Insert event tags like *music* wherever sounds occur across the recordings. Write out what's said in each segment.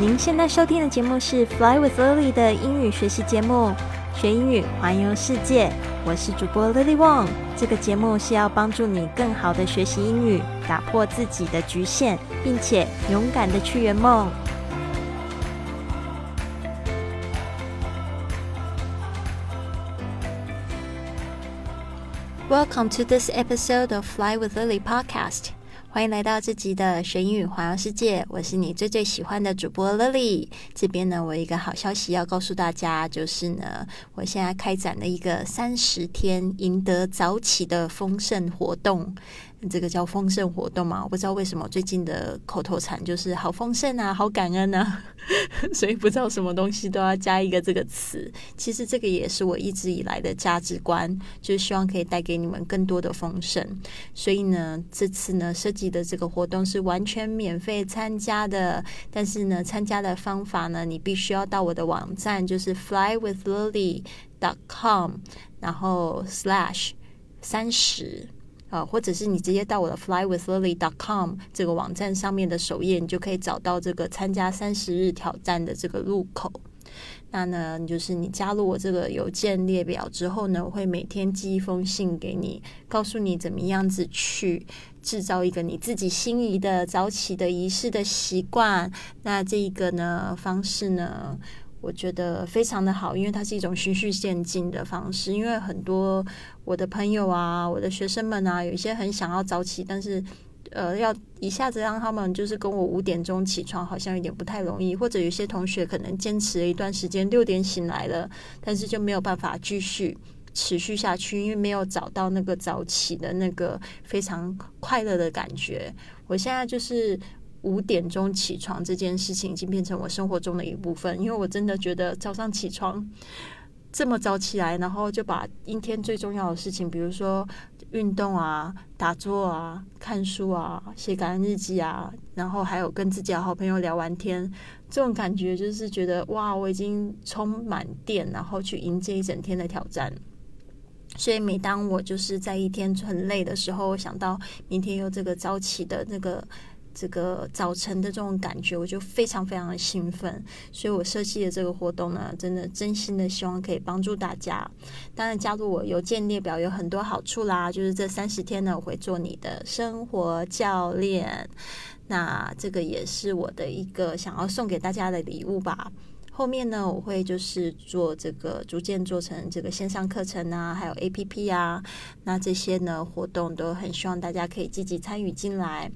您现在收听的节目是《Fly with Lily》的英语学习节目，学英语环游世界。我是主播 Lily Wong。这个节目是要帮助你更好的学习英语，打破自己的局限，并且勇敢的去圆梦。Welcome to this episode of Fly with Lily podcast. 欢迎来到这集的学英语环游世界，我是你最最喜欢的主播 Lily。这边呢，我有一个好消息要告诉大家，就是呢，我现在开展了一个三十天赢得早起的丰盛活动。这个叫丰盛活动嘛？我不知道为什么最近的口头禅就是好丰盛啊，好感恩啊，*laughs* 所以不知道什么东西都要加一个这个词。其实这个也是我一直以来的价值观，就是希望可以带给你们更多的丰盛。所以呢，这次呢设计的这个活动是完全免费参加的，但是呢，参加的方法呢，你必须要到我的网站，就是 flywithlily.com，然后 slash 三十。啊，或者是你直接到我的 flywithlily.com 这个网站上面的首页，你就可以找到这个参加三十日挑战的这个入口。那呢，就是你加入我这个邮件列表之后呢，我会每天寄一封信给你，告诉你怎么样子去制造一个你自己心仪的早起的仪式的习惯。那这一个呢方式呢？我觉得非常的好，因为它是一种循序渐进的方式。因为很多我的朋友啊，我的学生们啊，有一些很想要早起，但是呃，要一下子让他们就是跟我五点钟起床，好像有点不太容易。或者有些同学可能坚持了一段时间，六点醒来了，但是就没有办法继续持续下去，因为没有找到那个早起的那个非常快乐的感觉。我现在就是。五点钟起床这件事情已经变成我生活中的一部分，因为我真的觉得早上起床这么早起来，然后就把一天最重要的事情，比如说运动啊、打坐啊、看书啊、写感恩日记啊，然后还有跟自己的好朋友聊完天，这种感觉就是觉得哇，我已经充满电，然后去迎接一整天的挑战。所以每当我就是在一天很累的时候，想到明天有这个早起的那个。这个早晨的这种感觉，我就非常非常的兴奋，所以我设计的这个活动呢，真的真心的希望可以帮助大家。当然，加入我邮件列表有很多好处啦，就是这三十天呢，我会做你的生活教练。那这个也是我的一个想要送给大家的礼物吧。后面呢，我会就是做这个逐渐做成这个线上课程啊，还有 A P P 啊，那这些呢活动都很希望大家可以积极参与进来。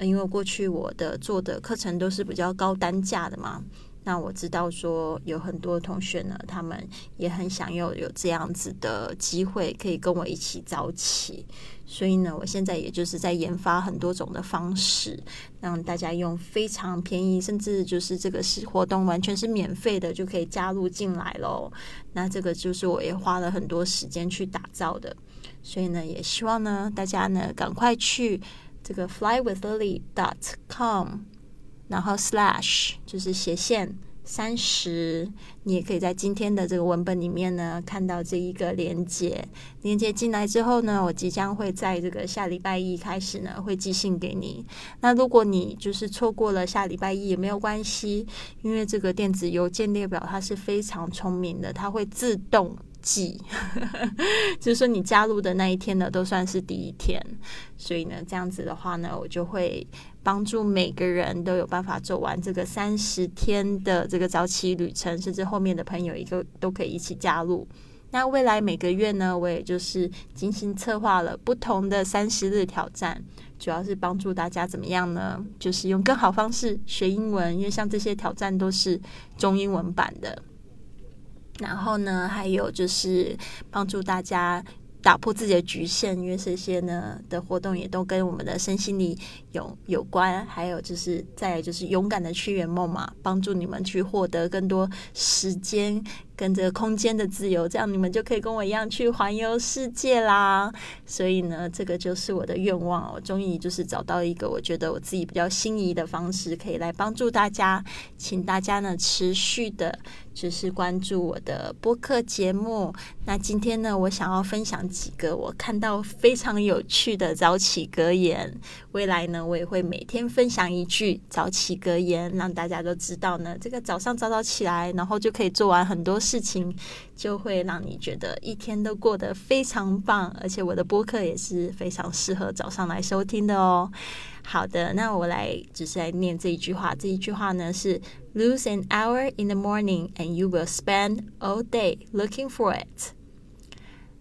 因为过去我的做的课程都是比较高单价的嘛，那我知道说有很多同学呢，他们也很想要有这样子的机会，可以跟我一起早起。所以呢，我现在也就是在研发很多种的方式，让大家用非常便宜，甚至就是这个是活动完全是免费的，就可以加入进来喽。那这个就是我也花了很多时间去打造的，所以呢，也希望呢大家呢赶快去。这个 flywithlily dot com，然后 slash 就是斜线三十，你也可以在今天的这个文本里面呢看到这一个连接。连接进来之后呢，我即将会在这个下礼拜一开始呢会寄信给你。那如果你就是错过了下礼拜一也没有关系，因为这个电子邮件列表它是非常聪明的，它会自动。记，*laughs* 就是说你加入的那一天呢，都算是第一天，所以呢，这样子的话呢，我就会帮助每个人都有办法走完这个三十天的这个早起旅程，甚至后面的朋友一个都可以一起加入。那未来每个月呢，我也就是精心策划了不同的三十日挑战，主要是帮助大家怎么样呢？就是用更好方式学英文，因为像这些挑战都是中英文版的。然后呢，还有就是帮助大家打破自己的局限，因为这些呢的活动也都跟我们的身心灵有有关。还有就是再就是勇敢的去圆梦嘛，帮助你们去获得更多时间。跟这个空间的自由，这样你们就可以跟我一样去环游世界啦。所以呢，这个就是我的愿望。我终于就是找到一个我觉得我自己比较心仪的方式，可以来帮助大家。请大家呢持续的，就是关注我的播客节目。那今天呢，我想要分享几个我看到非常有趣的早起格言。未来呢，我也会每天分享一句早起格言，让大家都知道呢，这个早上早早起来，然后就可以做完很多事情，就会让你觉得一天都过得非常棒。而且我的播客也是非常适合早上来收听的哦。好的，那我来只是来念这一句话。这一句话呢是：Lose an hour in the morning, and you will spend all day looking for it.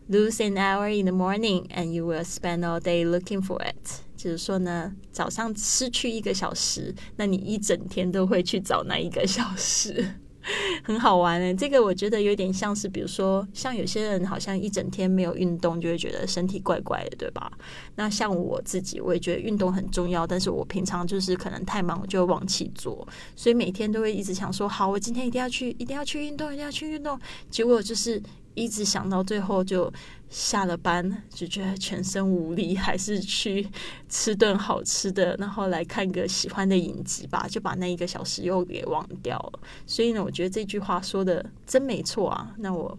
Lose an hour in the morning, and you will spend all day looking for it. 就是说呢，早上失去一个小时，那你一整天都会去找那一个小时。*laughs* 很好玩诶，这个我觉得有点像是，比如说，像有些人好像一整天没有运动，就会觉得身体怪怪的，对吧？那像我自己，我也觉得运动很重要，但是我平常就是可能太忙，我就会忘记做，所以每天都会一直想说，好，我今天一定要去，一定要去运动，一定要去运动，结果就是一直想到最后就。下了班就觉得全身无力，还是去吃顿好吃的，然后来看个喜欢的影集吧，就把那一个小时又给忘掉了。所以呢，我觉得这句话说的真没错啊。那我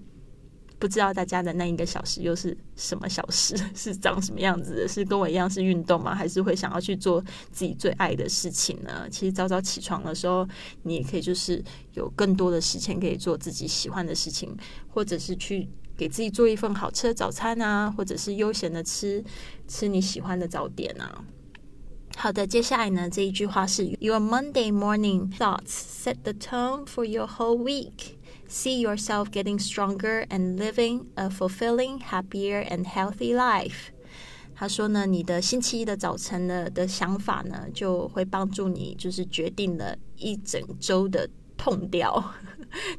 不知道大家的那一个小时又是什么小时，*laughs* 是长什么样子的？是跟我一样是运动吗？还是会想要去做自己最爱的事情呢？其实早早起床的时候，你也可以就是有更多的时间可以做自己喜欢的事情，或者是去。给自己做一份好吃的早餐啊，或者是悠闲的吃吃你喜欢的早点啊。好的，接下来呢，这一句话是：Your Monday morning thoughts set the tone for your whole week. See yourself getting stronger and living a fulfilling, happier, and healthy life. 他说呢，你的星期一的早晨呢的想法呢，就会帮助你，就是决定了一整周的痛调。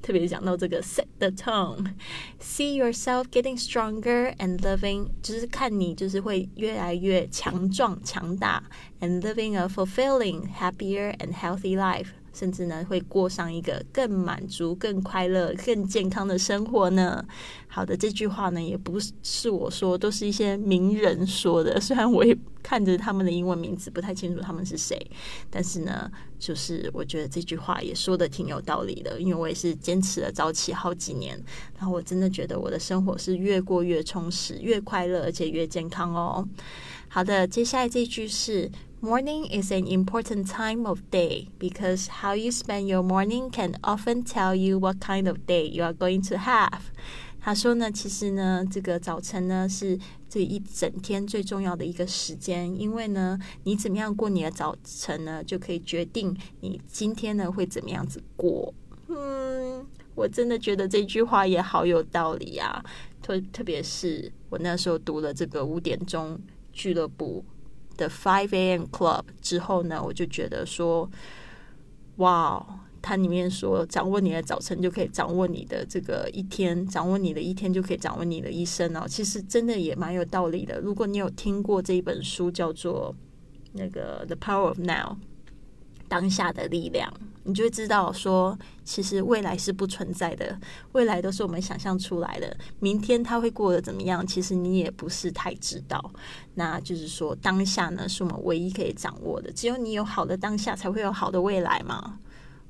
特别讲到这个 *laughs* set the tone，see yourself getting stronger and living，就是看你就是会越来越强壮强大，and living a fulfilling, happier and healthy life。 甚至呢，会过上一个更满足、更快乐、更健康的生活呢。好的，这句话呢，也不是我说，都是一些名人说的。*laughs* 虽然我也看着他们的英文名字，不太清楚他们是谁，但是呢，就是我觉得这句话也说的挺有道理的。因为我也是坚持了早起好几年，然后我真的觉得我的生活是越过越充实、越快乐，而且越健康哦。好的，接下来这句是。Morning is an important time of day because how you spend your morning can often tell you what kind of day you are going to have。他说呢，其实呢，这个早晨呢是这一整天最重要的一个时间，因为呢，你怎么样过你的早晨呢，就可以决定你今天呢会怎么样子过。嗯，我真的觉得这句话也好有道理啊，特特别是我那时候读了这个五点钟俱乐部。的 Five A.M. Club 之后呢，我就觉得说，哇，它里面说掌握你的早晨就可以掌握你的这个一天，掌握你的一天就可以掌握你的一生哦。其实真的也蛮有道理的。如果你有听过这一本书，叫做那个 The Power of Now。当下的力量，你就会知道说，其实未来是不存在的，未来都是我们想象出来的。明天他会过得怎么样，其实你也不是太知道。那就是说，当下呢，是我们唯一可以掌握的。只有你有好的当下，才会有好的未来嘛。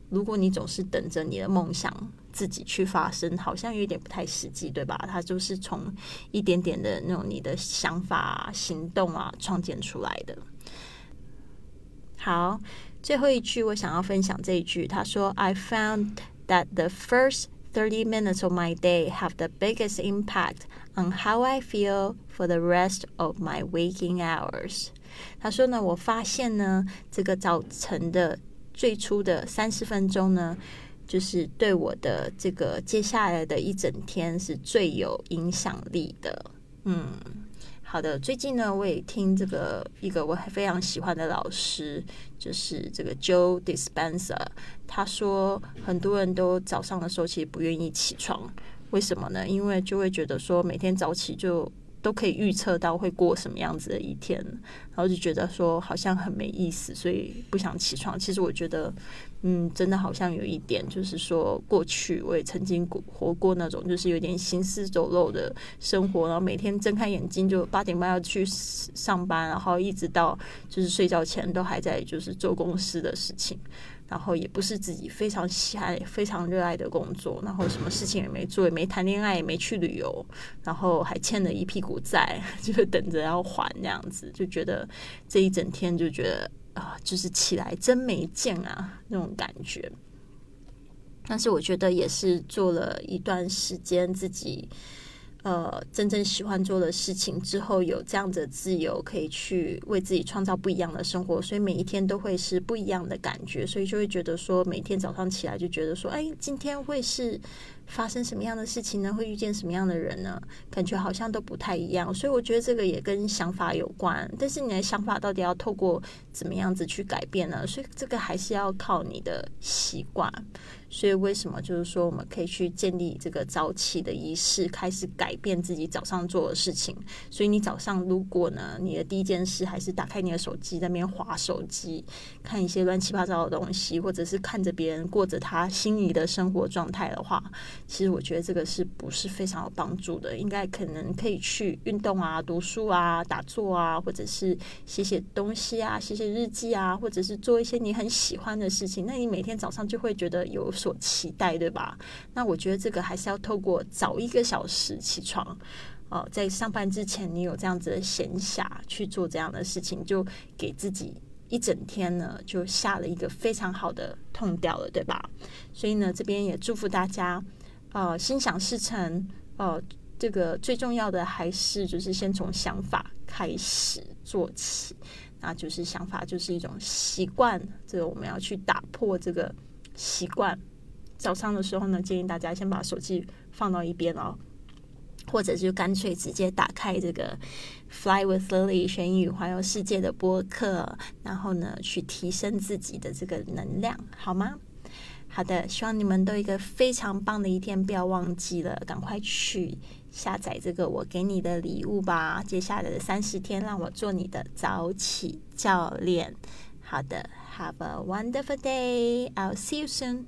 如果你总是等着你的梦想自己去发生，好像有点不太实际，对吧？它就是从一点点的那种你的想法、行动啊，创建出来的。好。最后一句，我想要分享这一句。他说：“I found that the first thirty minutes of my day have the biggest impact on how I feel for the rest of my waking hours。”他说呢，我发现呢，这个早晨的最初的三十分钟呢，就是对我的这个接下来的一整天是最有影响力的。嗯。好的，最近呢，我也听这个一个我非常喜欢的老师，就是这个 Joe Dispenza。他说，很多人都早上的时候其实不愿意起床，为什么呢？因为就会觉得说每天早起就都可以预测到会过什么样子的一天，然后就觉得说好像很没意思，所以不想起床。其实我觉得嗯，真的好像有一点，就是说过去我也曾经过活过那种，就是有点行尸走肉的生活，然后每天睁开眼睛就八点半要去上班，然后一直到就是睡觉前都还在就是做公司的事情。然后也不是自己非常喜爱、非常热爱的工作，然后什么事情也没做，也没谈恋爱，也没去旅游，然后还欠了一屁股债，就是等着要还这样子，就觉得这一整天就觉得啊，就是起来真没劲啊那种感觉。但是我觉得也是做了一段时间自己。呃，真正喜欢做的事情之后，有这样的自由，可以去为自己创造不一样的生活，所以每一天都会是不一样的感觉，所以就会觉得说，每天早上起来就觉得说，哎，今天会是发生什么样的事情呢？会遇见什么样的人呢？感觉好像都不太一样，所以我觉得这个也跟想法有关。但是你的想法到底要透过怎么样子去改变呢？所以这个还是要靠你的习惯。所以，为什么就是说，我们可以去建立这个早起的仪式，开始改变自己早上做的事情。所以，你早上如果呢，你的第一件事还是打开你的手机，在那边划手机，看一些乱七八糟的东西，或者是看着别人过着他心仪的生活状态的话，其实我觉得这个是不是非常有帮助的？应该可能可以去运动啊、读书啊、打坐啊，或者是写写东西啊、写写日记啊，或者是做一些你很喜欢的事情。那你每天早上就会觉得有。所期待，对吧？那我觉得这个还是要透过早一个小时起床，哦，在上班之前，你有这样子的闲暇去做这样的事情，就给自己一整天呢，就下了一个非常好的痛调了，对吧？所以呢，这边也祝福大家，呃，心想事成。呃，这个最重要的还是就是先从想法开始做起，那就是想法就是一种习惯，这个我们要去打破这个习惯。早上的时候呢，建议大家先把手机放到一边哦，或者就干脆直接打开这个 Fly with Lily 学英语环游世界的播客，然后呢，去提升自己的这个能量，好吗？好的，希望你们都一个非常棒的一天，不要忘记了，赶快去下载这个我给你的礼物吧。接下来的三十天，让我做你的早起教练。好的，Have a wonderful day. I'll see you soon.